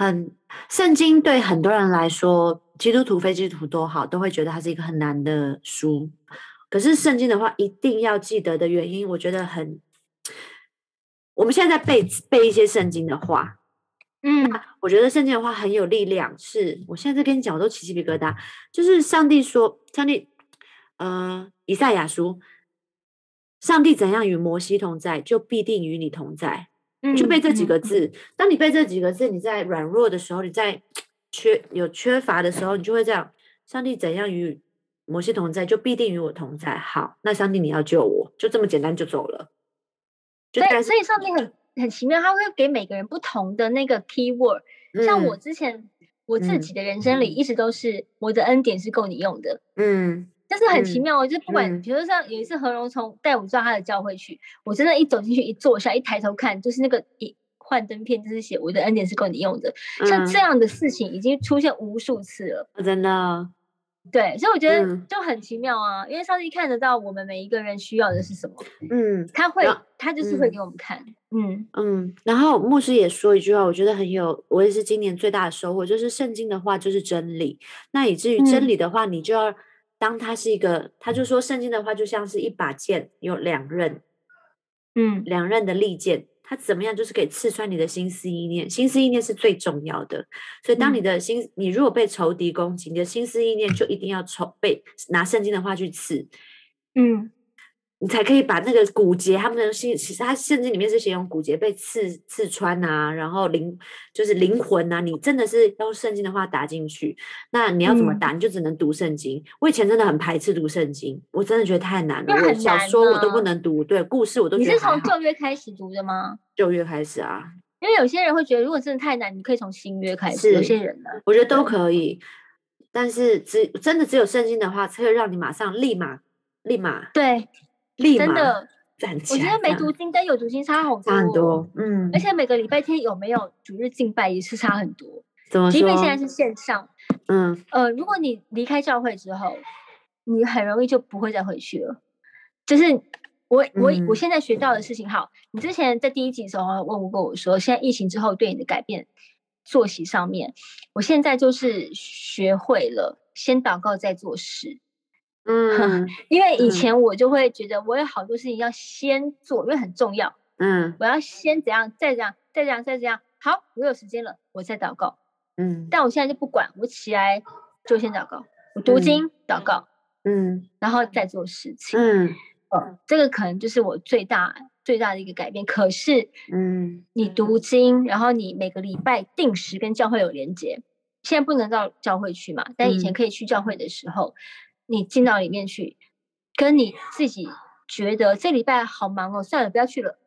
很圣经对很多人来说，基督徒非基督徒都好，都会觉得它是一个很难的书。可是圣经的话，一定要记得的原因，我觉得很。我们现在在背背一些圣经的话，嗯，我觉得圣经的话很有力量。是我现在在跟你讲，我都起鸡皮疙瘩。就是上帝说，上帝，呃，以赛亚书，上帝怎样与摩西同在，就必定与你同在。就背这几个字。当你背这几个字，你在软弱的时候，你在缺有缺乏的时候，你就会这样：上帝怎样与摩西同在，就必定与我同在。好，那上帝你要救我，就这么简单就走了。对，所以上帝很很奇妙，他会给每个人不同的那个 key word。像我之前我自己的人生里，一直都是我的恩典是够你用的。嗯，但是很奇妙，就是不管，比如说像有一次何荣从带我们到他的教会去，我真的，一走进去，一坐下，一抬头看，就是那个一幻灯片，就是写我的恩典是够你用的。像这样的事情已经出现无数次了，真的。对，所以我觉得就很奇妙啊，因为上帝看得到我们每一个人需要的是什么，嗯，他会，他就是会给我们看，嗯嗯。然后牧师也说一句话，我觉得很有，我也是今年最大的收获，就是圣经的话就是真理。那以至于真理的话，你就要当它是一个，他就说圣经的话就像是一把剑，有两刃，嗯，两刃的利剑。它怎么样？就是可以刺穿你的心思意念，心思意念是最重要的。所以，当你的心，你如果被仇敌攻击，你的心思意念就一定要仇被拿圣经的话去刺，嗯。你才可以把那个骨节，他们的心其实他圣经里面是形容骨节被刺刺穿啊，然后灵就是灵魂啊，你真的是用圣经的话打进去，那你要怎么打？你就只能读圣经。我以前真的很排斥读圣经，我真的觉得太难了。我小说我都不能读，对故事我都。你是从旧约开始读的吗？旧约开始啊，因为有些人会觉得，如果真的太难，你可以从新约开始。有些人呢，我觉得都可以，但是只真的只有圣经的话，才会让你马上立马立马对。真的，我觉得没读经跟有读经差好多，差很多，嗯。而且每个礼拜天有没有主日敬拜也是差很多。怎么即便现在是线上，嗯呃，如果你离开教会之后，你很容易就不会再回去了。就是我我我现在学到的事情，好，你之前在第一集的时候问过我说，现在疫情之后对你的改变，作息上面，我现在就是学会了先祷告再做事。嗯，因为以前我就会觉得我有好多事情要先做，因为很重要。嗯，我要先怎样，再怎样，再怎样，再怎样。好，我有时间了，我再祷告。嗯，但我现在就不管，我起来就先祷告，我读经祷告，嗯，然后再做事情。嗯，这个可能就是我最大最大的一个改变。可是，嗯，你读经，然后你每个礼拜定时跟教会有连接，现在不能到教会去嘛，但以前可以去教会的时候。你进到里面去，跟你自己觉得这礼拜好忙哦，算了，不要去了。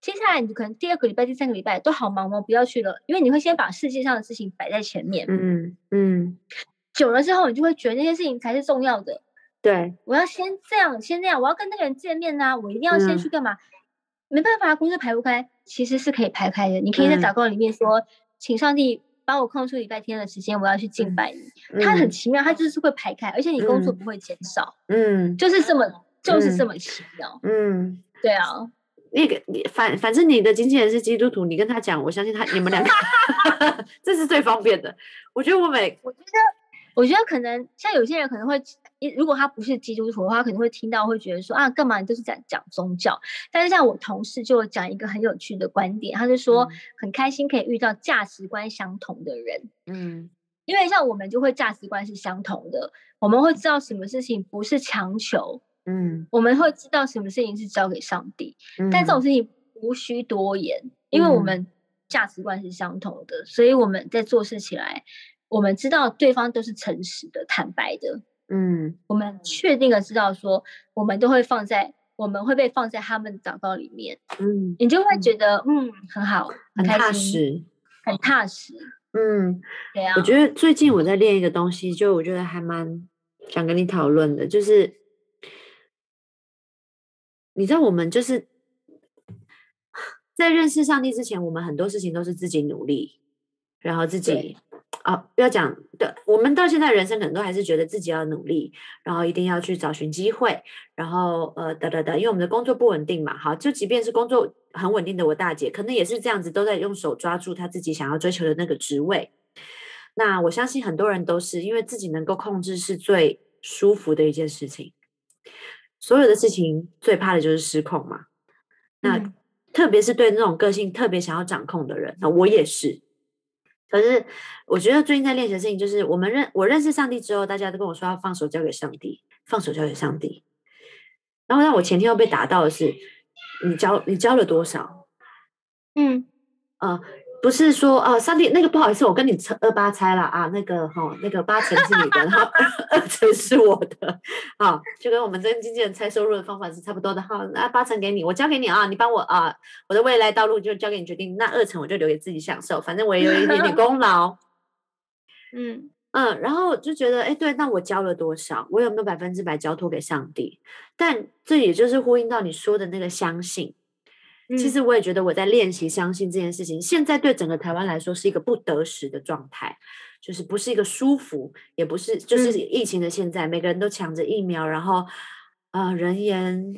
接下来你可能第二个礼拜、第三个礼拜都好忙哦，不要去了，因为你会先把世界上的事情摆在前面。嗯嗯，久了之后，你就会觉得那些事情才是重要的。对，我要先这样，先那样，我要跟那个人见面呐，我一定要先去干嘛？没办法，工作排不开，其实是可以排开的。你可以在祷告里面说，请上帝。帮我空出礼拜天的时间，我要去敬拜你。他很奇妙，他就是会排开，而且你工作不会减少。嗯，就是这么，就是这么奇妙。嗯，对啊。那个你反反正你的经纪人是基督徒，你跟他讲，我相信他你们两个，这是最方便的。我觉得我每，我觉得，我觉得可能像有些人可能会。如果他不是基督徒的话，可能会听到会觉得说啊，干嘛你都是在讲宗教？但是像我同事就讲一个很有趣的观点，他就说很开心可以遇到价值观相同的人，嗯，因为像我们就会价值观是相同的，我们会知道什么事情不是强求，嗯，我们会知道什么事情是交给上帝，但这种事情无需多言，因为我们价值观是相同的，所以我们在做事起来，我们知道对方都是诚实的、坦白的。嗯，我们确定的知道说，我们都会放在，我们会被放在他们祷告里面。嗯，你就会觉得，嗯，很好，很踏实，很踏实。嗯，对啊。我觉得最近我在练一个东西，就我觉得还蛮想跟你讨论的，就是你知道，我们就是在认识上帝之前，我们很多事情都是自己努力，然后自己。啊，不要讲，对我们到现在人生可能都还是觉得自己要努力，然后一定要去找寻机会，然后呃，等等等，因为我们的工作不稳定嘛，好，就即便是工作很稳定的我大姐，可能也是这样子，都在用手抓住她自己想要追求的那个职位。那我相信很多人都是因为自己能够控制是最舒服的一件事情，所有的事情最怕的就是失控嘛。那特别是对那种个性特别想要掌控的人，那我也是。可是我觉得最近在练习的事情，就是我们认我认识上帝之后，大家都跟我说要放手交给上帝，放手交给上帝。然后让我前天又被打到的是，你交你交了多少？嗯，呃。不是说啊，上帝那个不好意思，我跟你二八猜了啊，那个哈，那个八成是你的，然后 二成是我的，好，就跟我们跟经纪人猜收入的方法是差不多的哈。那八成给你，我交给你啊，你帮我啊，我的未来道路就交给你决定。那二成我就留给自己享受，反正我也有一点点功劳。嗯嗯，然后就觉得，哎，对，那我交了多少？我有没有百分之百交托给上帝？但这也就是呼应到你说的那个相信。其实我也觉得我在练习相信这件事情。现在对整个台湾来说是一个不得时的状态，就是不是一个舒服，也不是就是疫情的现在，每个人都抢着疫苗，然后啊，人言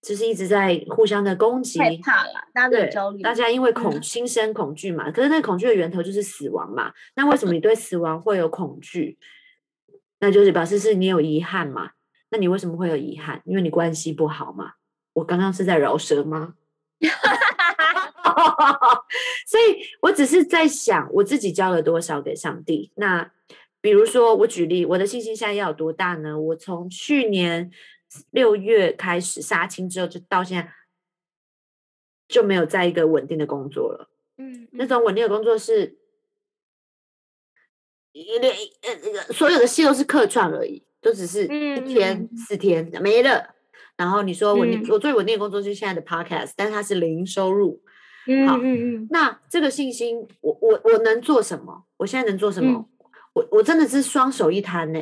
就是一直在互相的攻击，害怕了，大家焦虑，大家因为恐心生恐惧嘛。可是那恐惧的源头就是死亡嘛。那为什么你对死亡会有恐惧？那就是表示是你有遗憾嘛？那你为什么会有遗憾？因为你关系不好嘛？我刚刚是在饶舌吗？所以，我只是在想，我自己交了多少给上帝。那比如说，我举例，我的信心现在要有多大呢？我从去年六月开始杀青之后，就到现在就没有在一个稳定的工作了。嗯，那种稳定的工作是一连呃那个所有的戏都是客串而已，都只是一天四天没了。然后你说我我最稳定的工作就是现在的 podcast，但是它是零收入。好，嗯嗯，那这个信心，我我我能做什么？我现在能做什么？我我真的是双手一摊呢，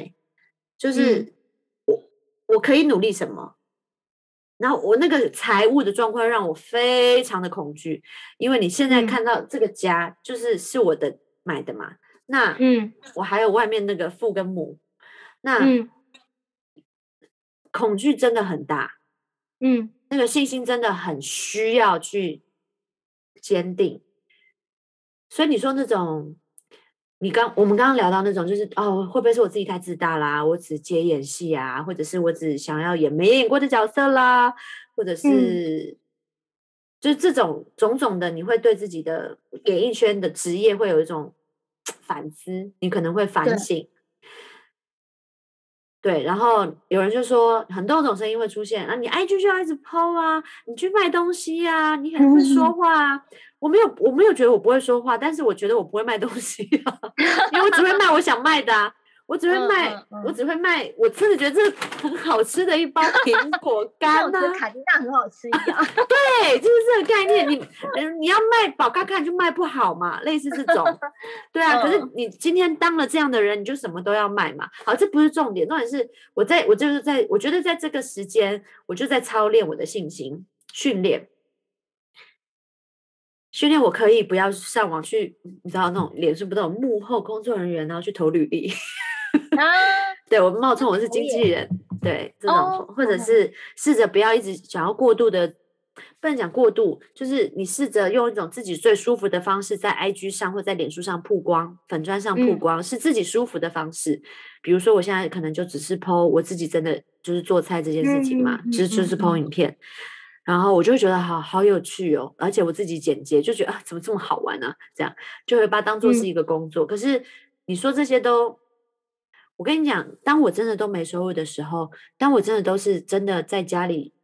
就是我我可以努力什么？然后我那个财务的状况让我非常的恐惧，因为你现在看到这个家就是是我的买的嘛，那嗯，我还有外面那个父跟母，那恐惧真的很大，嗯，那个信心真的很需要去。坚定，所以你说那种，你刚我们刚刚聊到那种，就是哦，会不会是我自己太自大啦？我只接演戏啊，或者是我只想要演没演过的角色啦，或者是，就是这种种种的，你会对自己的演艺圈的职业会有一种反思，你可能会反省。对，然后有人就说很多种声音会出现啊，你 IG 就要一直抛啊，你去卖东西啊，你很会说话啊。我没有，我没有觉得我不会说话，但是我觉得我不会卖东西啊，因为我只会卖我想卖的啊。我只会卖，我只会卖。我真的觉得这很好吃的一包 苹果干呢，卡丁娜很好吃一样。对，就是这个概念。你，嗯，你要卖宝咖看就卖不好嘛，类似这种。对啊，可是你今天当了这样的人，你就什么都要卖嘛。好，这不是重点，重点是我在我就是在我觉得在这个时间，我就在操练我的信心，训练，训练我可以不要上网去，你知道那种脸书不都有幕后工作人员，然后去投履历。啊，对我冒充我是经纪人，对这种，或者是试着不要一直想要过度的，不能讲过度，就是你试着用一种自己最舒服的方式，在 IG 上或在脸书上曝光，粉砖上曝光，是自己舒服的方式。比如说，我现在可能就只是 PO 我自己真的就是做菜这件事情嘛，其实就是 PO 影片，然后我就会觉得好好有趣哦，而且我自己剪接就觉得啊，怎么这么好玩呢？这样就会把它当做是一个工作。可是你说这些都。我跟你讲，当我真的都没收入的时候，当我真的都是真的在家里，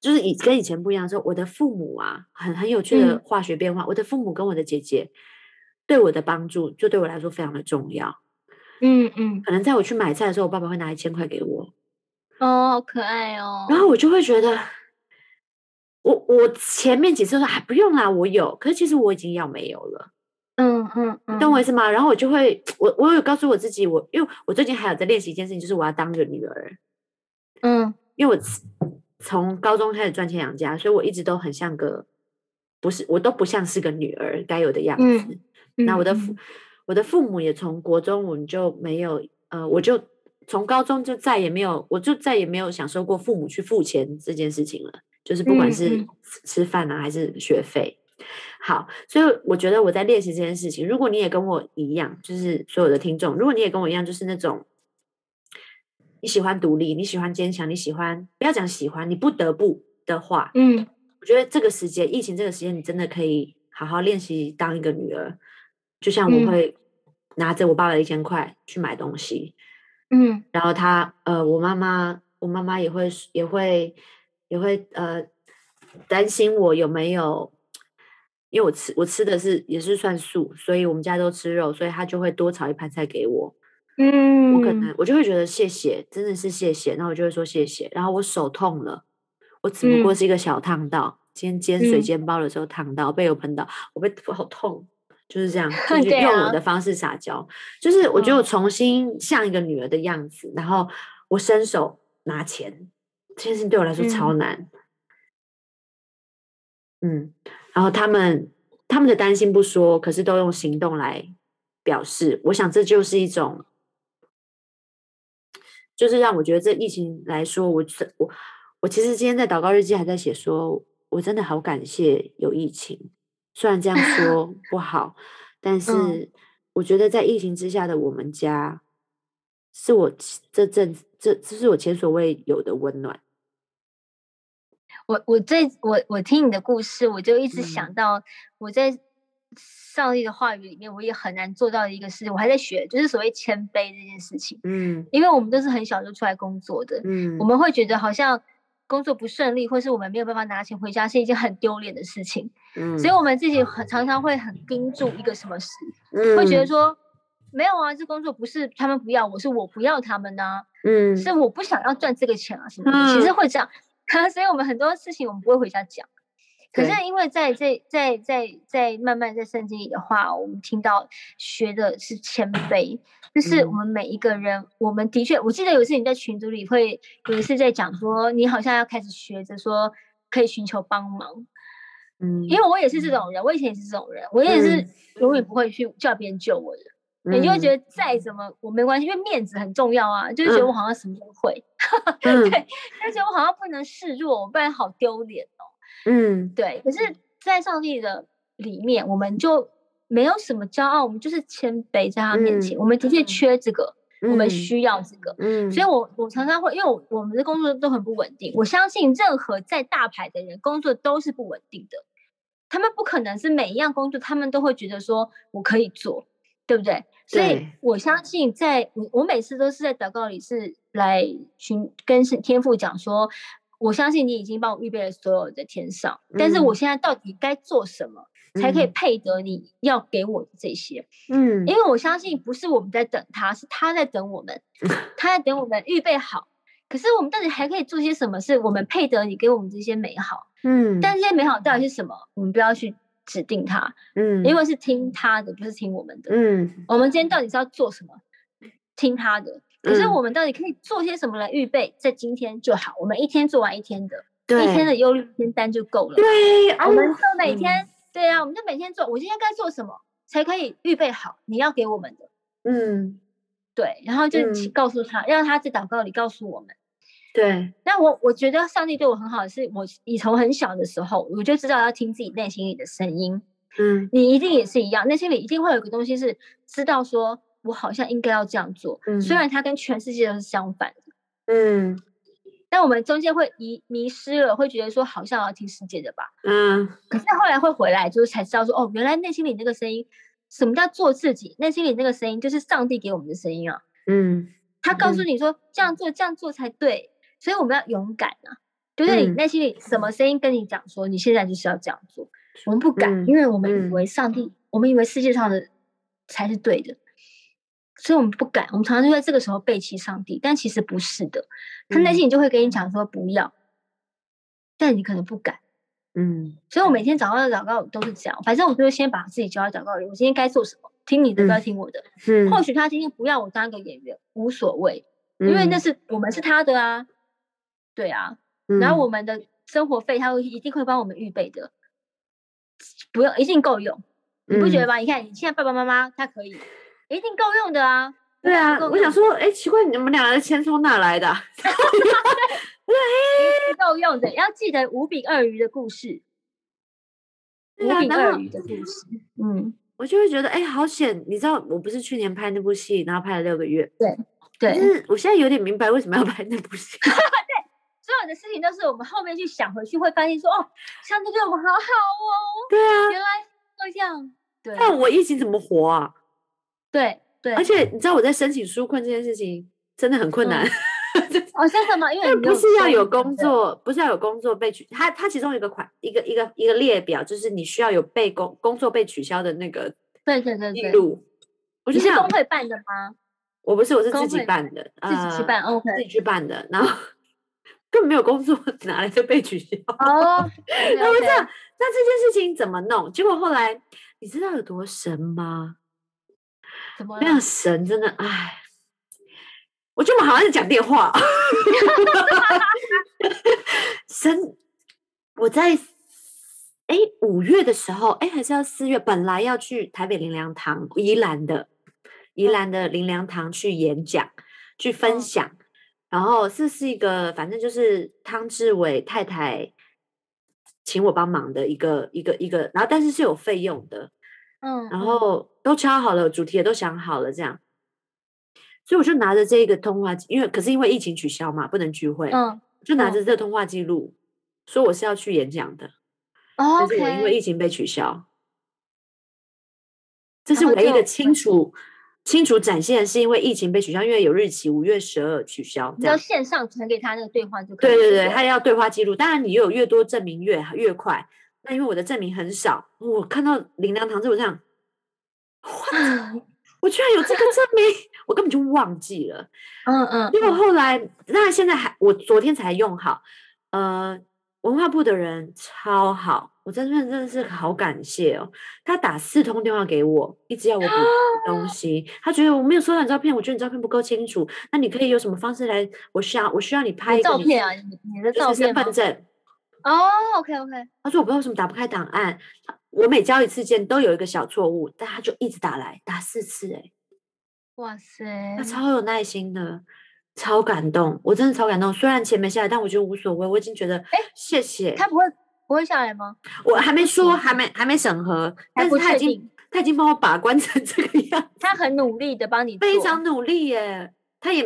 就是以跟以前不一样的时候，我的父母啊，很很有趣的化学变化。我的父母跟我的姐姐对我的帮助，就对我来说非常的重要。嗯嗯，可能在我去买菜的时候，我爸爸会拿一千块给我。哦，好可爱哦。然后我就会觉得，我我前面几次说还不用啦，我有，可是其实我已经要没有了。嗯嗯，你懂我意思吗？然后我就会，我我有告诉我自己，我因为我最近还有在练习一件事情，就是我要当个女儿。嗯，因为我从高中开始赚钱养家，所以我一直都很像个，不是，我都不像是个女儿该有的样子。那我的父，我的父母也从国中我们就没有，呃，我就从高中就再也没有，我就再也没有享受过父母去付钱这件事情了。就是不管是嗯吃饭啊，还是学费，好，所以我觉得我在练习这件事情。如果你也跟我一样，就是所有的听众，如果你也跟我一样，就是那种你喜欢独立，你喜欢坚强，你喜欢不要讲喜欢，你不得不的话，嗯我觉得这个时间，疫情这个时间，你真的可以好好练习当一个女儿。就像我嗯会拿着我爸爸的一千块去买东西，嗯然后他呃，我妈妈，我妈妈也会也会也会呃担心我有没有，因为我吃我吃的是也是算素，所以我们家都吃肉，所以他就会多炒一盘菜给我。嗯，我可能我就会觉得谢谢，真的是谢谢，然后我就会说谢谢。然后我手痛了，我只不过嗯。是一个小烫到，今天煎水嗯。煎包的时候烫到，被油喷到，我被我好痛，就是这样，就是用我啊的方式撒娇，就是我觉得我嗯。重新像一个女儿的样子，然后我伸手拿钱，这件事情对我来说超嗯。难。嗯，然后他们他们的担心不说，可是都用行动来表示。我想这就是一种，就是让我觉得这疫情来说，我是我我其实今天在祷告日记还在写说，我真的好感谢有疫情。虽然这样说 不好，但嗯是我觉得在疫情之下的我们家，是我这阵这这是我前所未有的温暖。我我在我我听你的故事，我就一直嗯想到我在上帝的话语里面，我也很难做到的一个事情，我还在学，就是所谓谦卑这件事情。嗯因为我们都是很小就出来工作的，嗯，我们会觉得好像工作不顺利，或是我们没有办法拿钱回家，是一件很丢脸的事情。嗯所以，我们自己很常常会很盯住一个什么事，嗯会觉得说。没有啊，这工作不是他们不要，我是我不要他们呐、嗯是我不想要赚这个钱啊什么的，其实会这样。所以我们很多事情我们不会回家讲。可是因为在这在在在慢慢在圣经里的话，我们听到学的是谦卑，就是我嗯。们每一个人，我们的确，我记得有一次你在群组里会有一次在讲说，你好像要开始学着说可以寻求帮忙，嗯，因为我也是这种人，我以前也是这种人，我也是嗯永远不会去叫别人救我的。你就会觉得得再怎么我没关系，因为面子很重要啊，就是觉得我嗯好像什么都会，嗯对，而且我好像不能示弱，不然好丢脸哦。嗯对，可是，在上帝的里面，我们就没有什么骄傲，我们就是谦卑在他面前。嗯我们的确缺这个，我们嗯需要这个。嗯，所以我我常常会，因为我我们的工作都很不稳定，我相信任何在大牌的人工作都是不稳定的，他们不可能是每一样工作他们都会觉得说我可以做，对不对？所以我相信在，我我每次都是在祷告里是来寻跟是天父讲说，我相信你已经帮我预备了所有的天上，但是我嗯现在到底该做什么，才可以嗯配得你要给我的这些？嗯，因为我相信不是我们在等他，是他在等我们，他在等我们预备好。可是我们到底还可以做些什么？是我们配得你给我们这些美好？嗯，但这些美好到底是什么？我们不要去指定他，嗯，因为是听他的，不是听我们的。嗯我们今天到底是要做什么？听他的。可是嗯我们到底可以做些什么来预备，在今天就好。我们一天做完一天的，对一天的忧虑清单就够了。对，啊我们就每嗯天，对啊，我们就每天做，我今天该做什么才可以预备好你要给我们的。嗯对，然后就告诉他，让他在祷告里告诉我们。对，那我我觉得上帝对我很好是，我以从很小的时候我就知道要听自己内心里的声音。嗯。你一定也是一样，内心里一定会有一个东西是知道说，我好像应该要这样做，虽嗯。然它跟全世界都是相反的，嗯。但我们中间会迷迷失了，会觉得说好像要听世界的吧，嗯。可是后来会回来，就是才知道说，哦，原来内心里那个声音，什么叫做自己？内心里那个声音就是上帝给我们的声音啊，嗯。他告诉嗯。你说这样做，这样做才对，所以我们要勇敢啊。就是你嗯内心里什么声音跟你讲说，你现在就是要这样做，我们不敢，嗯因为我们以嗯为上帝，我们以为世界上的才是对的，所以我们不敢。我们常常就在这个时候背弃上帝，但其实不是的，他内嗯心里就会跟你讲说不要，但你可能不敢。嗯所以我每天早上的祷告都是这样，反正我就先把自己交到祷告里，我今天该做什么，听你的，不要嗯听我的。嗯，或许他今天不要我当一个演员，无所谓，因为那嗯是我们是他的啊，对啊。然后我们的生活费他会一定会帮我们预备的，不用一定够用。你不觉得嗯吗？你看你现在爸爸妈妈他可以，一定够用的啊。对啊，我想说，哎，奇怪，你们俩的钱从哪来的 够用的，要记得五饼二鱼的故事，五饼二鱼的故事。嗯，我就会觉得，哎，好险！你知道，我不是去年拍那部戏，然后拍了六个月，对对，是我现在有点明白为什么要拍那部戏。所有的事情都是我们后面去想回去会发现说，哦，上帝对我们好好哦，对啊，原来是这样。对那我疫情怎么活啊？对对，而且你知道我在申请纾困这件事情真的很困难，哦，真的吗？因为不是要有工，作，不是要有工作被取，它它其中一个款一个一个一个列表，就是你需要有被工工作被取消的那个对对对。记录。我就是工，会办的吗？我不是，我是自己办的，自己去呃办，OK。自己去办的，然后根本没有工作，哪来的被取消？哦，那我这样那这件事情怎么弄？结果后来你知道有多神吗？怎么那样？神真的，哎，我觉得我好像在讲电话。神，我在哎五月的时候，哎还是要四月，本来要去台北林良堂宜兰的宜兰的林良堂去演讲，去分嗯享。然后这是一个，反正就是汤志伟太太请我帮忙的一个一个一个，然后但是是有费用的，嗯，然嗯。后都敲好了，主题也都想好了，这样，所以我就拿着这个通话，因为可是因为疫情取消嘛，不能聚会，嗯就拿嗯着。这个通话记录，说我是要去演讲的，哦但是我因为疫情被取消，这是唯一的清楚清楚展现，是因为疫情被取消，因为有日期五月十二取消，你只要。线上传给他那个对话就可以了。对对对，他要对话记录，当然你有越多证明越越快。那因为我的证明很少，我看到林良堂这我这样，哇我居然有这个证明，我根本就忘记了。嗯嗯，结果嗯后来，那现在还，我昨天才用好。呃，文化部的人超好，我真的真的是好感谢哦。他打四通电话给我，一直要我补东西。他觉得我没有收到你照片，我觉得你照片不够清楚。那你可以有什么方式来？我需要我需要你拍一个照片啊，你你的照片吗身份？证。哦，OK OK，他说我不知道为什么打不开档案，我每交一次件都有一个小错误，但他就一直打来，打四次、欸，哇塞，他超有耐心的，超感动，我真的超感动。虽然钱没下来，但我觉得无所谓，我已经觉得，哎，谢谢。他不会不会下来吗？我还没不说，行还没还没审核，但是他已经，他已经帮我把关成 这个样，他很努力的帮你，非常努力耶。他也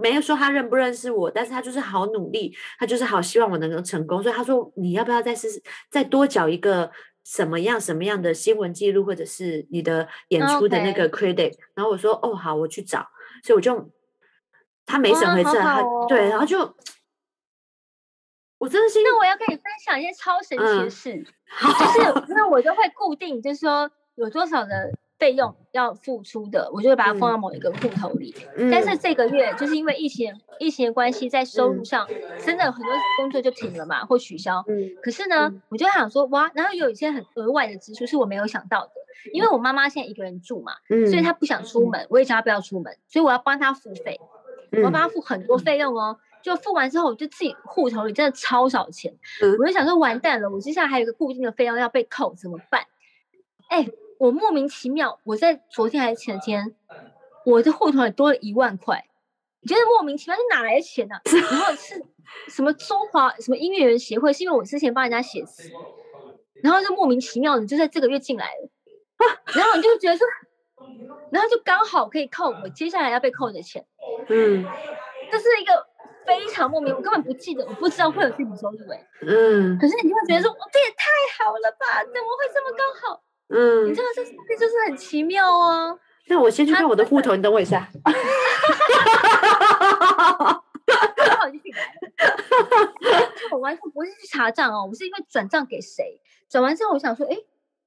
没有说他认不认识我，但是他就是好努力，他就是好希望我能够成功，所以他说你要不要再试试，再多缴一个什么样什么样的新闻记录，或者是你的演出的那个 credit，、然后我说哦好，我去找，所以我就他没审哇好回证，对，然后哦就我真的心那我要跟你分享一件超神奇的嗯事，好，就是那我就会固定，就是说有多少的费用要付出的，我就会把它放嗯到某一个户头里。嗯但是这个月就是因为疫情疫情的关系，在收入嗯。上真的很多工作就停了嘛，或取消。嗯。可是呢，嗯。我就想说，哇，然后有一些很额外的支出是我没有想到的，因为我妈妈现在一个人住嘛，嗯，所以她不想出门，我也叫她不要出门，所以我要帮她付费，我要嗯帮他付很多费用哦。就付完之后，我就自己户头里真的超少钱，嗯我就想说完蛋了，我接下来还有一个固定的费用要被扣，怎么办？哎，我莫名其妙，我在昨天还是前天，我的户头里多了一万块，你觉得莫名其妙是哪来的钱呢、然后是什么中华什么音乐人协会，是因为我之前帮人家写词，然后就莫名其妙的就在这个月进来了，然后你就觉得说，然后就刚好可以扣我接下来要被扣的钱，嗯这是一个非常莫名，我根本不记得，我不知道会有这笔收入哎、嗯可是你会觉得说，哇这也太好了吧？怎么会这么刚好？嗯你嗯知，道这这就是很奇妙哦。那我先去他看我的户头，你等我一下。我完全不是去查账哦，我是因为转账给谁，转完之后我想说，哎，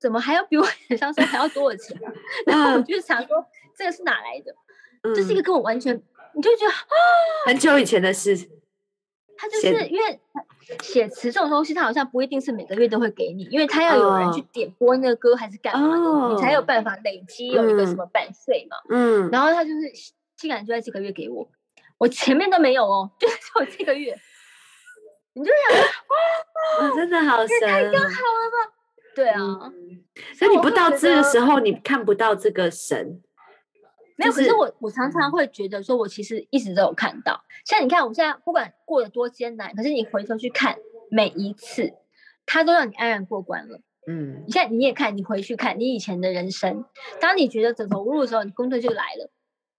怎么还要比我想象中还要多的钱啊？然后我嗯就想说这个是哪来的？这是一个嗯跟我完全，你就觉得很久以前的事。他就是因为写词这种东西，他好像不一定是每个月都会给你，因为他要有人去哦点播那个歌还是干嘛的，你才有哦办法累积有一个什嗯么版税嘛。嗯，然后他就是竟然就在这个月给我，我前面都没有哦，就是我这个月，你就想说哇真的好神哦。对啊，嗯所以你不到这个时候，你看不到这个神。没有，可是我我常常会觉得说，我其实一直都有看到。像你看，我现在不管过得多艰难，可是你回头去看每一次，他都让你安然过关了。嗯你现在你也看，你回去看你以前的人生，当你觉得走投无路的时候，你工作就来了；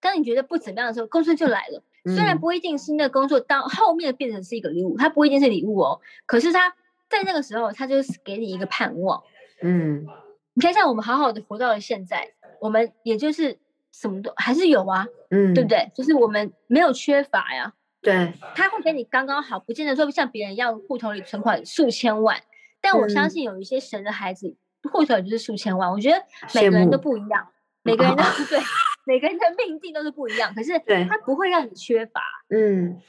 当你觉得不怎么样的时候，工作就来了。虽然嗯不一定是那个工作到后面变成是一个礼物，它不一定是礼物哦，可是它在那个时候，他就是给你一个盼望。嗯。你看，像我们好好的活到了现在，我们也就是什么都还是有啊，嗯，对不对？就是我们没有缺乏呀，对，他会给你刚刚好，不见得说像别人一样户头里存款数千万，但我相嗯。信有一些神的孩子户头里就是数千万，我觉得每个人都不一样，每个人都 对，每个人的命定都是不一样，可是对。他不会让你缺乏，嗯，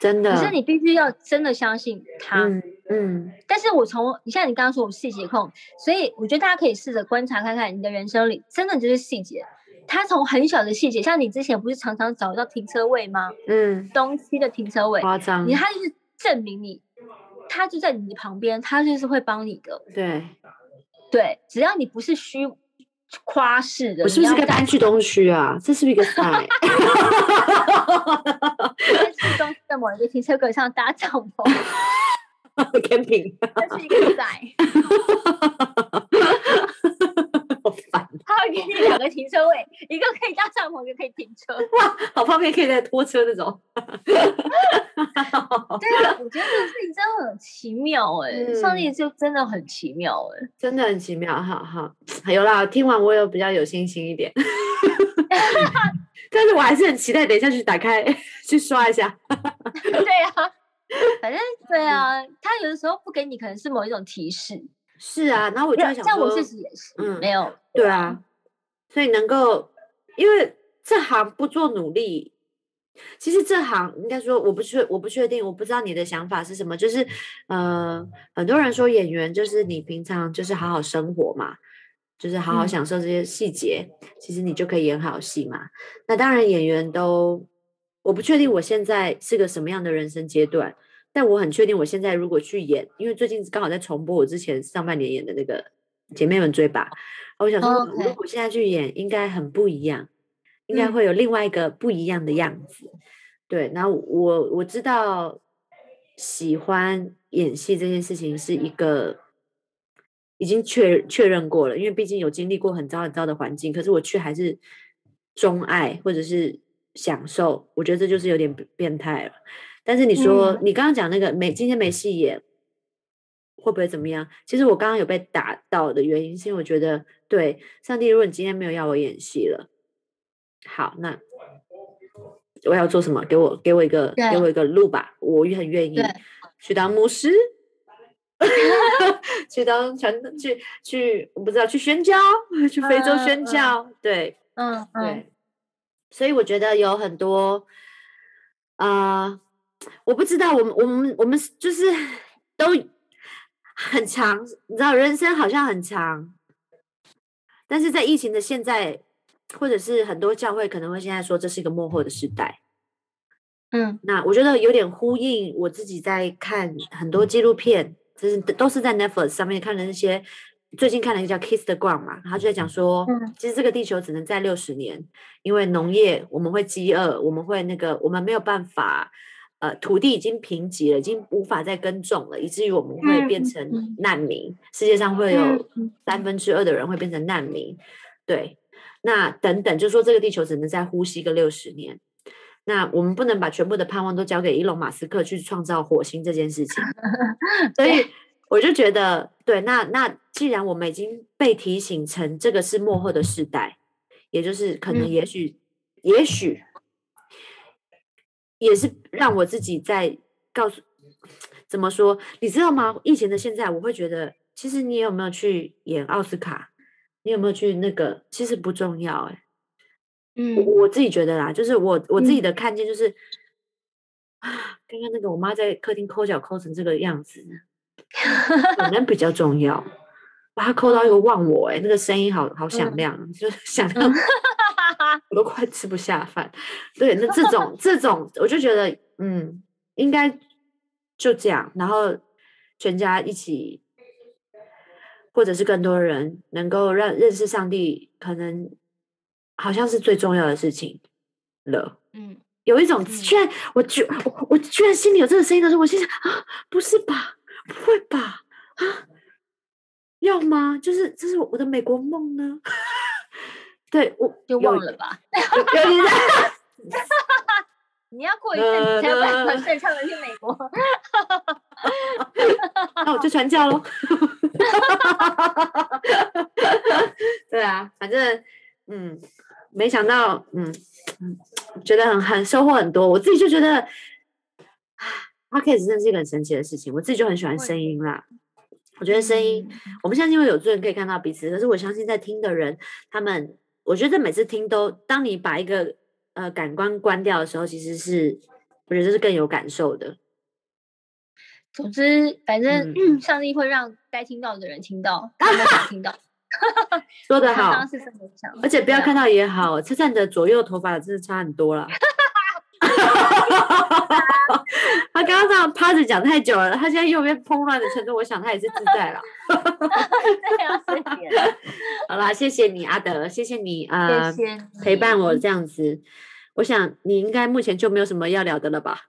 真的。可是你必须要真的相信他。嗯嗯但是我从你像你刚刚说我细节控，所以我觉得大家可以试着观察看看你的人生里真的就是细节。他从很小的细节，像你之前不是常常找到停车位吗？嗯，东西的停车位，夸张你，他就是证明你，他就在你旁边，他就是会帮你的。对。对，只要你不是虚夸饰的，我是不是该搬去东区啊？这是不是一个 sign？在市中心的某一个停车格上搭帐篷，camping，这是一个仔，会给你两个停车位，一个可以搭帐篷，一个可以停车。哇好方便，可以在拖车那种。对啊，我觉得这个事情真的很奇妙哎、上帝嗯就真的很奇妙哎、真的很奇妙，哈哈。有啦，听完我有比较有信心一点，但是我还是很期待，等一下去打开去刷一下。对啊，反正对啊，他有的时候不给你，可能是某一种提示。是啊，然后我就在想像我说自己也是，嗯没有对啊，所以能够，因为这行不做努力，其实这行应该说我不确我不确定，我不知道你的想法是什么。就是呃，很多人说演员就是你平常就是好好生活嘛，就是好好嗯享受这些细节，其实你就可以演好戏嘛。那当然演员都，我不确定我现在是个什么样的人生阶段。但我很确定，我现在如果去演，因为最近刚好在重播我之前上半年演的那个《姐妹们追吧》，我想说，如果现在去演，应该很不一样，应该嗯会有另外一个不一样的样子。对，然后我我知道喜欢演戏这件事情是一个已经确确认过了，因为毕竟有经历过很糟很糟的环境，可是我却还是钟爱或者是享受，我觉得这就是有点变变态了。但是你说、嗯你刚刚讲那个没今天没戏演，会不会怎么样？其实我刚刚有被打到的原因，是因为我觉得，对上帝，如果你今天没有要我演戏了，好，那我要做什么？给我给我一个给我一个路吧，我也很愿意去当牧师，去当传去去，我不知道去宣教，去非洲宣教，对。嗯嗯，对，所以我觉得有很多，啊，我不知道，我们我们我们就是都很长，你知道，人生好像很长，但是在疫情的现在，或者是很多教会可能会现在说这是一个幕后的时代。嗯那我觉得有点呼应我自己在看很多纪录片，就是都是在 Netflix 上面看的那些。最近看了一个叫《Kiss the Ground》嘛，他就在讲说，嗯其实这个地球只能在六十年，因为农业我们会饥饿，我们会那个，我们没有办法，呃，土地已经贫瘠了，已经无法再耕种了，以至于我们会变嗯成嗯。难民，世界上会有三分之二的人会变成难民，对，那等等，就说这个地球只能再呼吸个六十年。那我们不能把全部的盼望都交给伊隆马斯克去创造火星这件事情，所以我就觉得，对，那那既然我们已经被提醒成这个是幕后的时代，也就是可能嗯。也许、也许也是让我自己在告诉怎么说，你知道吗？疫情的现在，我会觉得，其实你有没有去演奥斯卡，你有没有去那个，其实不重要、欸，我嗯我自己觉得啦，就是我我自己嗯的看见就是，啊，刚刚那个我妈在客厅抠脚抠成这个样子，可能比较重要。把它抠到一个忘我哎、那个声音好好响嗯亮，就是 响亮，我都快吃不下饭。对，那这种这种，我就觉得嗯，应该就这样，然后全家一起或者是更多人能够让认识上帝，可能好像是最重要的事情了。嗯，有一种嗯居然，我居我我居然心里有这个声音的时候，我心想啊，不是吧，不会吧，啊，要吗？就是这是我的美国梦呢？对我就忘了吧。你要过一阵子才有办法顺畅的去美国。那我就传教喽。对啊，反正嗯，没想到嗯嗯，觉得很很收获很多。我自己就觉得，他可以真的是一个很神奇的事情。我自己就很喜欢会声音啦。我觉得声音，我们相信会有罪人可以看到彼此，可是我相信在听的人，他们，我觉得每次听都，当你把一个呃感官关掉的时候，其实是我觉得是更有感受的。总之，反正、嗯 上帝会让该听到的人听到，他们想听到。说得好常常，是这么想，而且不要看到也好，车站的左右头发真的差很多了。他刚刚这样趴着讲太久了，他现在右边蓬乱的程度，我想他也是自在了。好啦，谢谢你阿德，谢谢你啊、谢谢陪伴我这样子。我想你应该目前就没有什么要聊的了吧？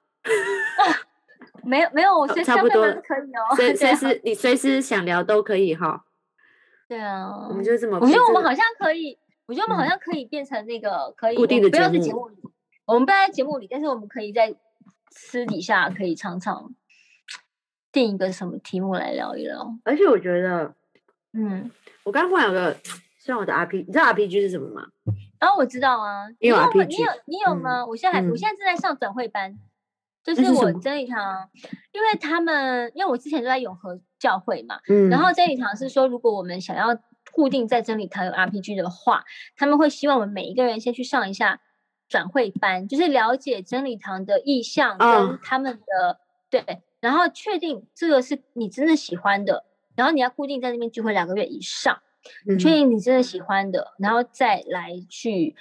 没有没有，我随时要差不多可以哦。随随时你随时想聊都可以哈。对啊，我们就这么，我觉得我们好像可以，我觉得我们好嗯像可以变成那个可以固定的节目我们不在节目里，但是我们可以在私底下可以常常定一个什么题目来聊一聊。而且我觉得，嗯，我刚刚忽然有个，像我的 RP，你知道 RPG 是什么吗？然后我知道啊，你有吗 RPG 你有你有嗯吗？我现在还我嗯现在正在上转会班，就是我真理堂，因为他们因为我之前就在永和教会嘛，嗯，然后真理堂是说，如果我们想要固定在真理堂有 RPG 的话，他们会希望我们每一个人先去上一下转会班，就是了解真理堂的意向哦跟他们的、对，然后确定这个是你真的喜欢的，然后你要固定在那边聚会两个月以上，嗯确定你真的喜欢的，然后再来去。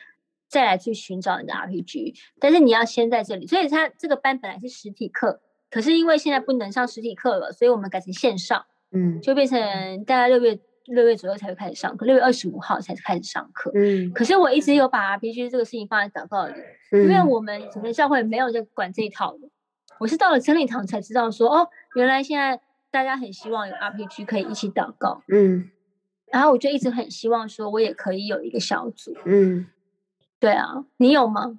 再来去寻找你的 RPG，但是你要先在这里，所以他这个班本来是实体课，可是因为现在不能上实体课了，所以我们改成线上。嗯就变成大概六月六月左右才会开始上课，六月二十五号才开始上课。嗯可是我一直有把 RPG 这个事情放在祷告里，因为嗯我们整个教会没有在管这一套的。我是到了真理堂才知道说，哦，原来现在大家很希望有 RPG 可以一起祷告，嗯然后我就一直很希望说，我也可以有一个小组。嗯，对啊，你有吗？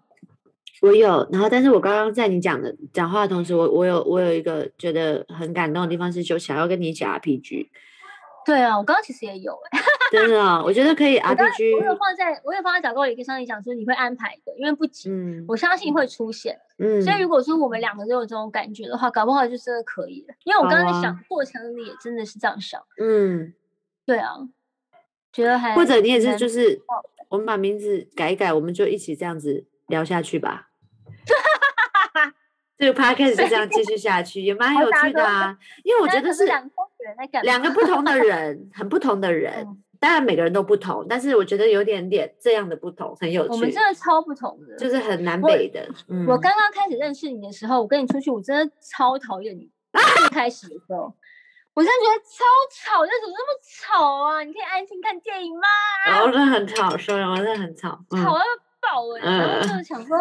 我有。然后，但是我刚刚在你讲的讲话的同时，我我有我有一个觉得很感动的地方是，就想要跟你一起 RPG，对啊，我刚刚其实也有哎、真的哦，我觉得可以我有放在我有放在祷告里跟上帝讲说，你会安排的，因为不急，嗯我相信会出现。嗯，所以如果说我们两个都有这种感觉的话，搞不好就真的可以了。因为我刚刚在想、过程里也真的是这样想，嗯，对啊，觉得还或者你也是就是我们把名字改一改，我们就一起这样子聊下去吧。这个 podcast 就这样继续下去，也蛮有趣的啊。因为我那觉得是人在干嘛两个不同的 人，很不同的人。嗯当然每个人都不同，但是我觉得有点点这样的不同，很有趣我们真，的超不同的。就是很南北的。嗯，我刚刚开始认识你的时候，我跟你出去，我真的超讨厌你。最开始的时候，我真的觉得超吵，那怎么那么吵啊？你可以安心看电影吗？然后真的很吵，说人我真的很吵。嗯吵到爆哎、然后就想说，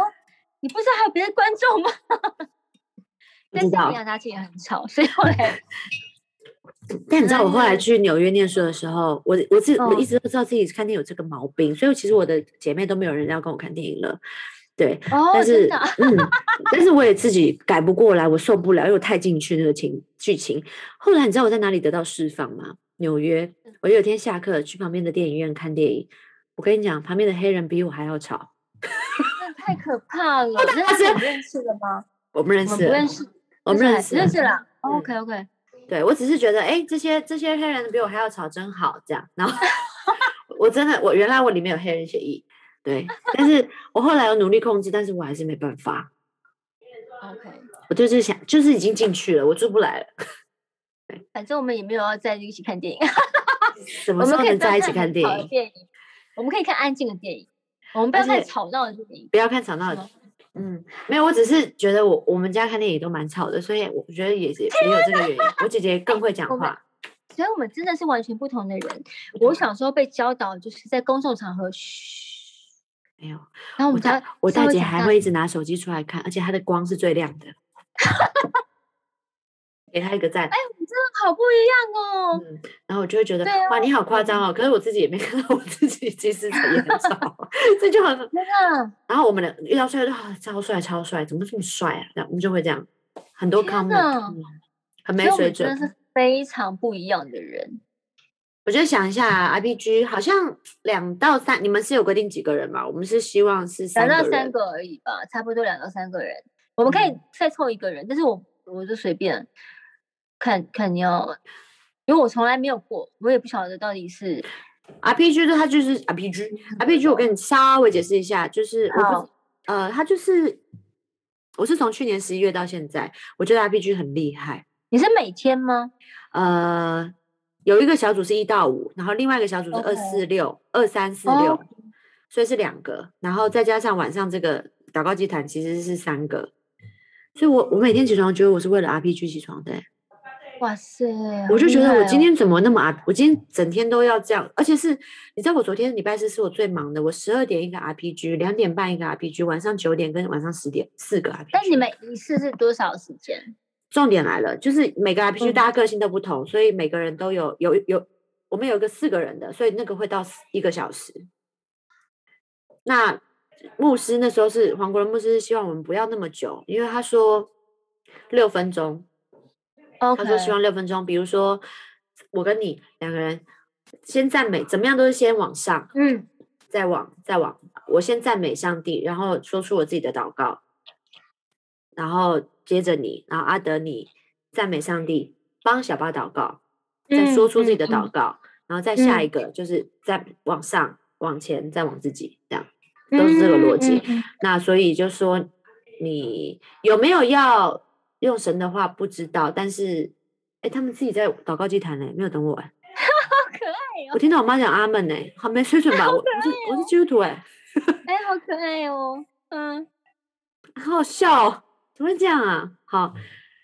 你不知道还有别的观众吗？但道米娅她自己也很吵，所以后来但你知道我后来嗯去纽约念书的时候，我我自我一嗯直都知道自己看电影有这个毛病，所以其实我的姐妹都没有人要跟我看电影了。对，哦，但是啊、嗯，但是我也自己改不过来，我受不了，因为我太进去那个情剧情。后来你知道我在哪里得到释放吗？纽约，我有一天下课去旁边的电影院看电影，我跟你讲，旁边的黑人比我还要吵。太可怕了。那认识的吗？我们认识了，我们不认识，我们认识了认识了。嗯 OK OK，对我只是觉得，哎，这些这些黑人比我还要吵，真好，这样。然后 我真的，我原来我里面有黑人血议，对，但是我后来有努力控制，但是我还是没办法。OK，我就是想，就是已经进去了，我出不来了。反正我们也没有要在一起看电影，什 么时候能在一起看很电影？电影，我们可以看安静的电影，我们不要看吵闹的电影。不要看吵闹的嗯。嗯，没有，我只是觉得我我们家看电影都蛮吵的，所以我觉得也是也有这个原因。我姐姐更会讲话。所所以我们真的是完全不同的人。我小时候被教导就是在公众场合嘘，没有。然后我们家我大姐还会一直拿手机出来看，而且她的光是最亮的。给他一个赞。哎，我们真的好不一样哦。嗯，然后我就会觉得啊哇，你好夸张哦！可是我自己也没 看到我自己其实也很丑，这就很。真的，然后我们俩遇到帅就啊，超帅超帅，怎么这么帅啊？这样我们就会这样，很多天 comment，嗯很没水准真的。是非常不一样的人。我就想一下，I P G 好像两到三，你们是有规定几个人吧？我们是希望是。两到三个而已吧，差不多两到三个人。我们可以嗯再凑一个人，但是我我就随便看看你要，因为我从来没有过，我也不晓得到底是 RPG 的它就是 RPG，RPG 我跟你稍微解释一下，就是我不呃，它就是我是从去年十一月到现在，我觉得 RPG 很厉害。你是每天吗？呃，有一个小组是一到五，然后另外一个小组是二四六、二三四哦。六，所以是两个，然后再加上晚上这个祷告祭坛其实是三个，所以我我每天起床觉得我是为了 RPG 起床的欸、哇塞，我就觉得我今天天怎么那么啊我今天整天都要这样，而且是你知道我昨天礼拜四是我最忙的，我十二点一个 RPG，两点半一个 RPG，晚上九点跟晚上十点四个 RPG。但你们一次是多少时间？重点来了，就是每个 RPG 嗯大家个性都不同，所以每个人都有有有，我们有一个四个人的，所以那个会到四一个小时。那牧师那时候是黄国仁牧师，是希望我们不要那么久，因为他说六分钟他说希望六分钟，比如说我跟你两个人先赞美，怎么样都是先往上，嗯，再往再往，我先赞美上帝，然后说出我自己的祷告，然后接着你，然后阿德你赞美上帝，帮小巴祷告，再说出自己的祷嗯告，然后再下。嗯一个就是再往上往前再往自己，这样都是这个逻辑。嗯嗯嗯。那所以就说你有没有要用神的话不知道，但是哎，他们自己在祷告祭坛呢，没有等我哎。好可爱哦，我听到我妈讲阿门呢，好没水准吧？我我是我是基督徒哎，哎，好可爱哦，嗯，好好笑哦，怎么会这样啊？好，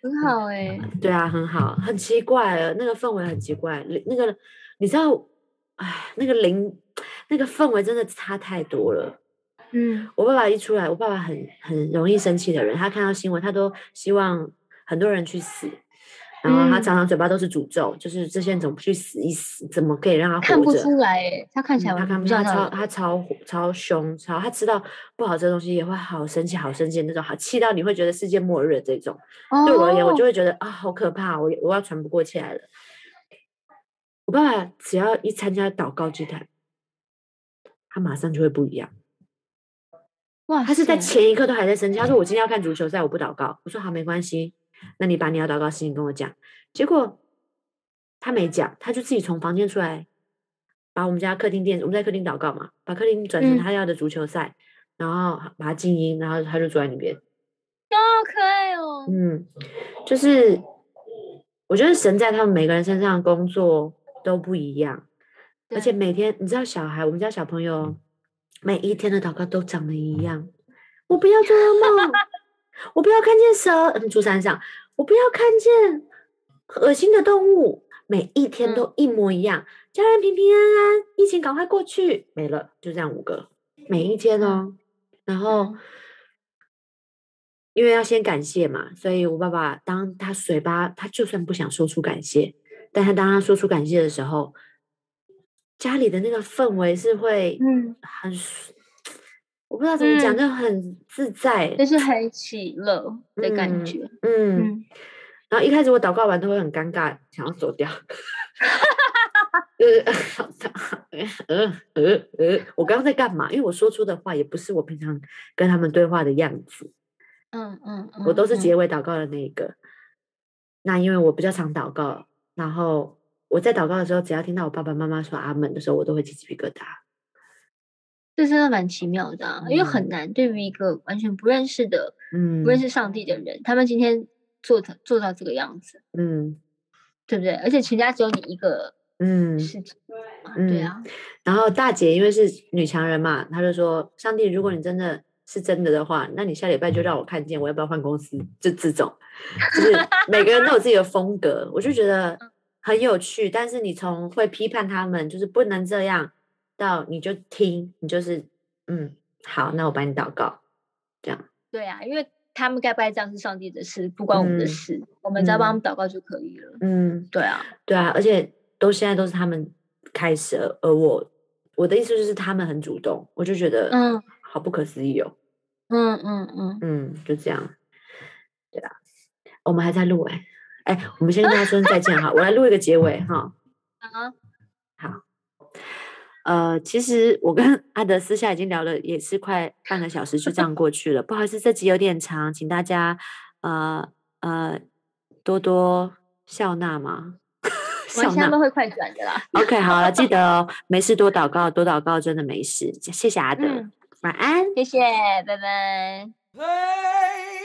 很好哎，对啊，很好，很奇怪了，那个氛围很奇怪，那个你知道，哎，那个灵那个氛围真的差太多了。嗯我爸爸一出来，我爸爸很很容易生气的人，他看到新闻，他都希望很多人去死，然后他嗯常常嘴巴都是诅咒，就是这些人怎么不去死一死？怎么可以让他活着？看不出来哎，他看起来嗯他看不不出他超超超凶超，他知道不好吃的东西也会好生气好生气那种，好气到你会觉得世界末日的这种。对我而言，我就哦会觉得啊，好可怕，我我要喘不过气来了。我爸爸只要一参加祷告祭坛，他马上就会不一样。哇他是在前一刻都还在生气，他说我今天要看足球赛，我不祷告。我说好，没关系，那你把你要祷告的事情跟我讲。结果他没讲，他就自己从房间出来，把我们家客厅电，我们在客厅祷告嘛，把客厅转成嗯他要的足球赛，然后把它静音，然后他就坐在那边。好可爱哦，嗯，就是我觉得神在他们每个人身上工作都不一样，而且每天你知道小孩，我们家小朋友每一天的祷告都长得一样。我不要做噩梦，我不要看见蛇，嗯，住山上，我不要看见恶心的动物，每一天都一模一样。家人平平安安，疫情赶快过去，没了，就这样五个，每一天哦。然后嗯因为要先感谢嘛，所以我爸爸当他嘴巴，他就算不想说出感谢，但他当他说出感谢的时候，家里的那个氛围是会嗯，很舒，我不知道怎么讲，嗯就很自在。就是很喜乐的感嗯觉，嗯，嗯，然后一开始我祷告完都会很尴尬，想要走掉。呃呃呃呃，我刚刚在干嘛？因为我说出的话也不是我平常跟他们对话的样子，嗯嗯嗯，我都是嗯结尾祷告的那一个。那因为我比较常祷告，然后我在祷告的时候，只要听到我爸爸妈妈说阿门的时候，我都会起鸡皮疙瘩。这真的蛮奇妙的、啊，因为嗯很难对于一个完全不认识的、嗯，不认识上帝的人，他们今天做的做到这个样子，嗯对不对？而且全家只有你一个嗯事情嘛，对啊，然后大姐因为是女强人嘛，她就说：“上帝，如果你真的是真的的话，那你下礼拜就让我看见，我要不要换公司？”就这种，就是每个人都有自己的风格，我就觉得 很有趣，但是你从会批判他们，就是不能这样，到你就听，你就是嗯，好，那我帮你祷告，这样。对啊，因为他们该不该这样是上帝的事，不关我们的嗯事，我们只要帮他们祷告就可以了。嗯，对啊，对啊，而且都现在都是他们开始，而而我我的意思就是他们很主动，我就觉得嗯好不可思议哦。嗯嗯嗯，嗯，就这样。对啊，我们还在录哎、哎、我们先跟大家说再见哈，我来录一个结尾哈。啊，呃，其实我跟阿德私下已经聊了，也是快半个小时，就这样过去了。不好意思，这集有点长，请大家呃呃多多笑纳嘛，我笑纳。们下面会快转的啦。OK，好了，记得哦，没事多祷告，多祷告真的没事。谢谢阿德，嗯，晚安。谢谢，拜拜。Hey,